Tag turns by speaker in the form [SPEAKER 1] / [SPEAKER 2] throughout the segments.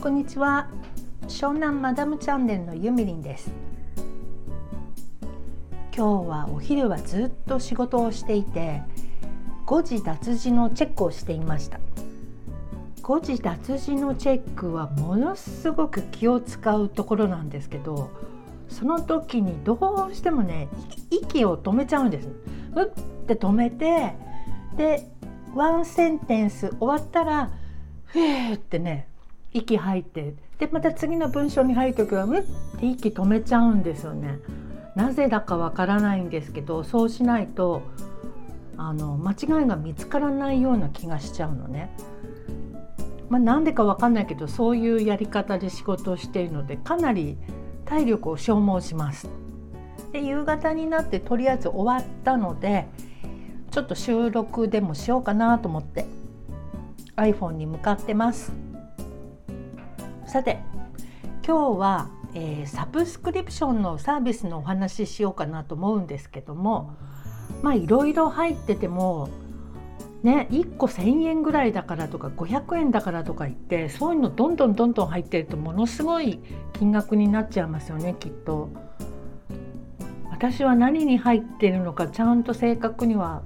[SPEAKER 1] こんにちは。湘南マダムチャンネルのゆみりんです。今日はお昼はずっと仕事をしていて誤字脱字のチェックをしていました。誤字脱字のチェックはものすごく気を使うところなんですけどその時にどうしてもね息を止めちゃうんです。うって止めてでワンセンテンス終わったらふーってね息吐いてでまた次の文章に入る時はうって息止めちゃうんですよね。なぜだかわからないんですけどそうしないとあの間違いが見つからないような気がしちゃうのね。まあ、なんでかわかんないけどそういうやり方で仕事をしているのでかなり体力を消耗します。で夕方になってとりあえず終わったのでちょっと収録でもしようかなと思って iPhone に向かってます。さて今日は、えー、サブスクリプションのサービスのお話ししようかなと思うんですけどもまあいろいろ入っててもね1個1,000円ぐらいだからとか500円だからとか言ってそういうのどんどんどんどん入ってるとものすごい金額になっちゃいますよねきっと。私は何に入ってるのかちゃんと正確には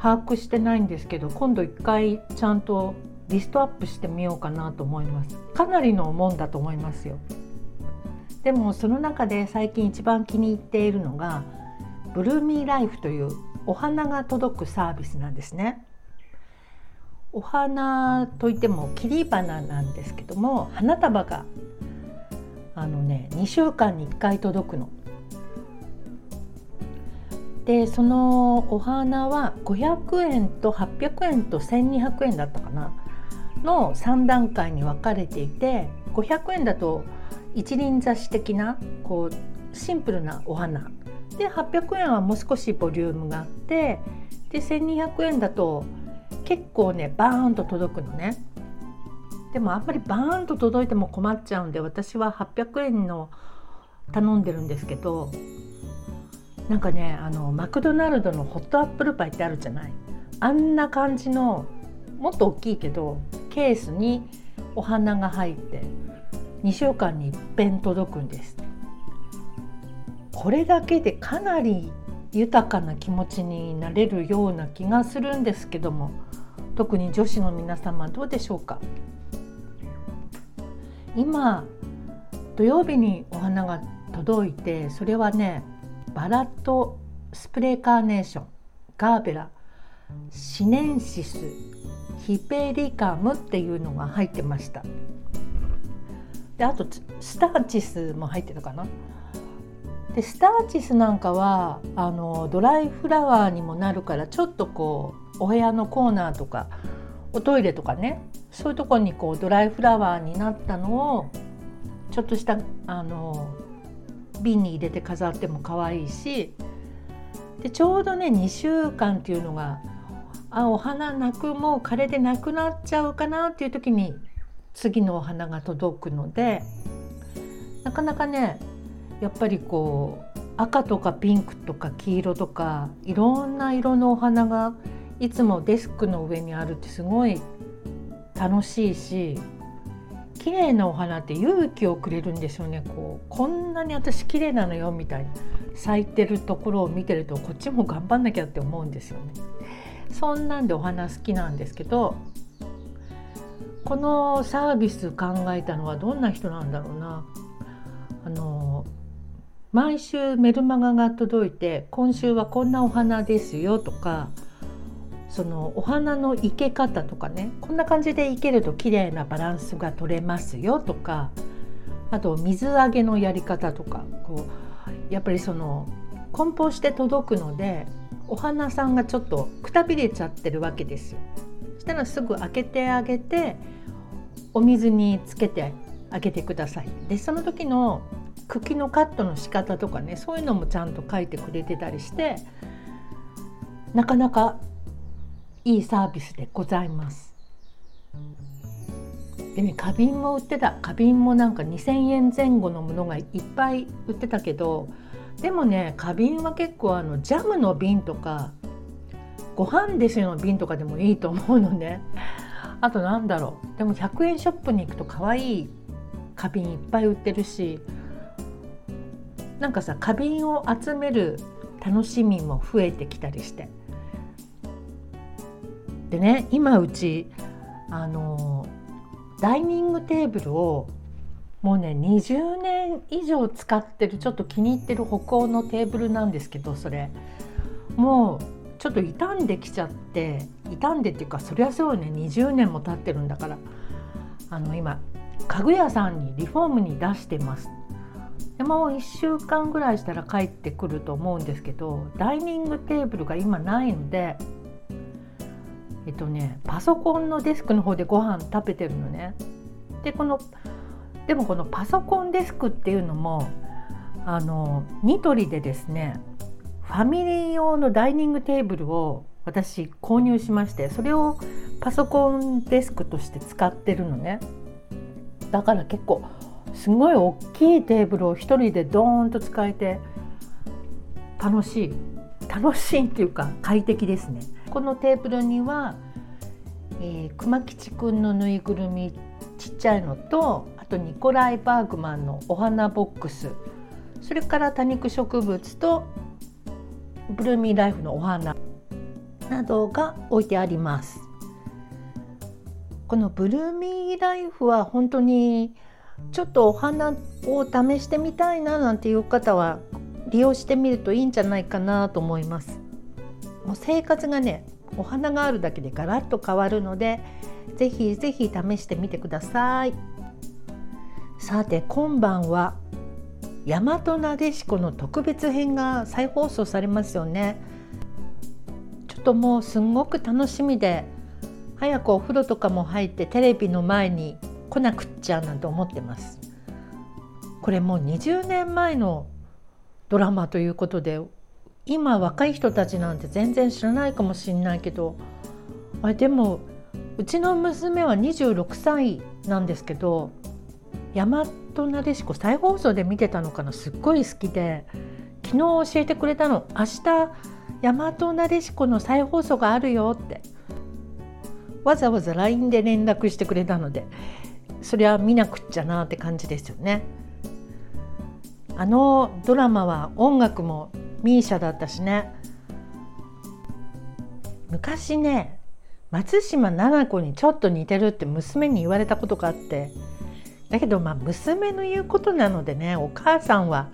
[SPEAKER 1] 把握してないんですけど今度一回ちゃんとリストアップしてみようかなと思います。かなりのもんだと思いますよ。でもその中で最近一番気に入っているのがブルーミーライフというお花が届くサービスなんですね。お花といっても切り花なんですけども花束があのね2週間に1回届くの。でそのお花は500円と800円と1200円だったかな？の3段階に分かれていて500円だと一輪挿し的なこうシンプルなお花。で800円はもう少しボリュームがあってで1200円だと結構ねバーンと届くのね。でもあんまりバーンと届いても困っちゃうんで私は800円の頼んでるんですけどなんかねあのマクドナルドのホットアップルパイってあるじゃない？あんな感じのもっと大きいけどケースにお花が入って2週間にいっぺん届くんです。これだけでかなり豊かな気持ちになれるような気がするんですけども特に女子の皆様どうでしょうか？今土曜日にお花が届いてそれはねバラとスプレーカーネーションガーベラシネンシスヒペリカムっていうのが入ってました。であとスターチスも入ってたかな。でスターチスなんかはあのドライフラワーにもなるからちょっとこうお部屋のコーナーとかおトイレとかねそういうとこにこうドライフラワーになったのをちょっとしたあの瓶に入れて飾っても可愛いしでちょうどね2週間っていうのがあお花泣くもう枯れてなくなっちゃうかなっていう時に次のお花が届くのでなかなかねやっぱりこう赤とかピンクとか黄色とかいろんな色のお花がいつもデスクの上にあるってすごい楽しいし綺麗なお花って勇気をくれるんですよねこうこんなに私綺麗なのよみたいな咲いてるところを見てるとこっちも頑張んなきゃって思うんですよね。そんなんでお花好きなんですけどこのサービス考えたのはどんな人なんだろうな。あの毎週メルマガが届いて今週はこんなお花ですよとかそのお花の生け方とかねこんな感じで生けると綺麗なバランスが取れますよとかあと水揚げのやり方とかこうやっぱりその梱包して届くのでお花さんがちょっとくたびれちゃってるわけですよ。そしたらすぐ開けてあげてお水につけてあげてください。でその時の茎のカットの仕方とかねそういうのもちゃんと書いてくれてたりしてなかなかいいサービスでございます。でね花瓶も売ってた。花瓶もなんか2,000円前後のものがいっぱい売ってたけどでもね花瓶は結構あのジャムの瓶とかご飯ですよの瓶とかでもいいと思うのね。あとなんだろう。でも100円ショップに行くと可愛い花瓶いっぱい売ってるしなんかさ花瓶を集める楽しみも増えてきたりして。でね今うちあのダイニングテーブルをもうね20年以上使ってるちょっと気に入ってる北欧のテーブルなんですけどそれ。もうちょっと傷んできちゃって傷んでっていうかそりゃそうね20年も経ってるんだから。あの今家具屋さんにリフォームに出してます。でも1週間ぐらいしたら帰ってくると思うんですけどダイニングテーブルが今ないのでえっとねパソコンのデスクの方でご飯食べてるのね。でこのでもこのパソコンデスクっていうのもあのニトリでですねファミリー用のダイニングテーブルを私購入しましてそれをパソコンデスクとして使ってるのね。だから結構すごい大きいテーブルを一人でドーンと使えて楽しい楽しいっていうか快適ですね。このテーブルには、えー、熊吉くんのぬいぐるみちっちゃいのとあとニコライ・バーグマンのお花ボックス。それから多肉植物とブルーミーライフのお花などが置いてあります。このブルーミーライフは本当にちょっとお花を試してみたいななんていう方は利用してみるといいんじゃないかなと思います。もう生活がねお花があるだけでガラッと変わるのでぜひぜひ試してみてください。さて今晩は大和なでしこの特別編が再放送されますよね。ちょっともうすんごく楽しみで早くお風呂とかも入ってテレビの前に来なくっちゃなんて思ってます。これもう20年前のドラマということで今若い人たちなんて全然知らないかもしれないけどあでもうちの娘は26歳なんですけど大和なでしこ再放送で見てたのかな？すっごい好きで昨日教えてくれたの。明日大和なでしこの再放送があるよって。わざわざ LINE で連絡してくれたのでそりゃ見なくっちゃなって感じですよね。あのドラマは音楽も misia だったしね。昔ね松島菜々子にちょっと似てるって娘に言われたことがあって。だけどまあ娘の言うことなのでねお母さんは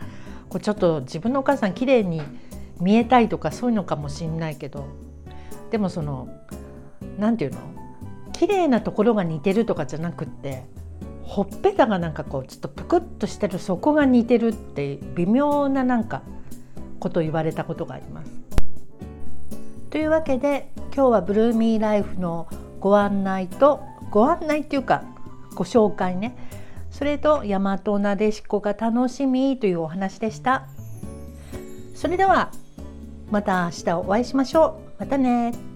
[SPEAKER 1] こうちょっと自分のお母さん綺麗に見えたいとかそういうのかもしんないけど。でもその何て言うの？綺麗なところが似てるとかじゃなくってほっぺたがなんかこうちょっとぷくっとしてるそこが似てるって微妙ななんかこと言われたことがあります。というわけで今日はブルーミーライフのご案内とご案内っていうかご紹介ね。それと大和なでしこが楽しみというお話でした。それではまた明日お会いしましょう。またね。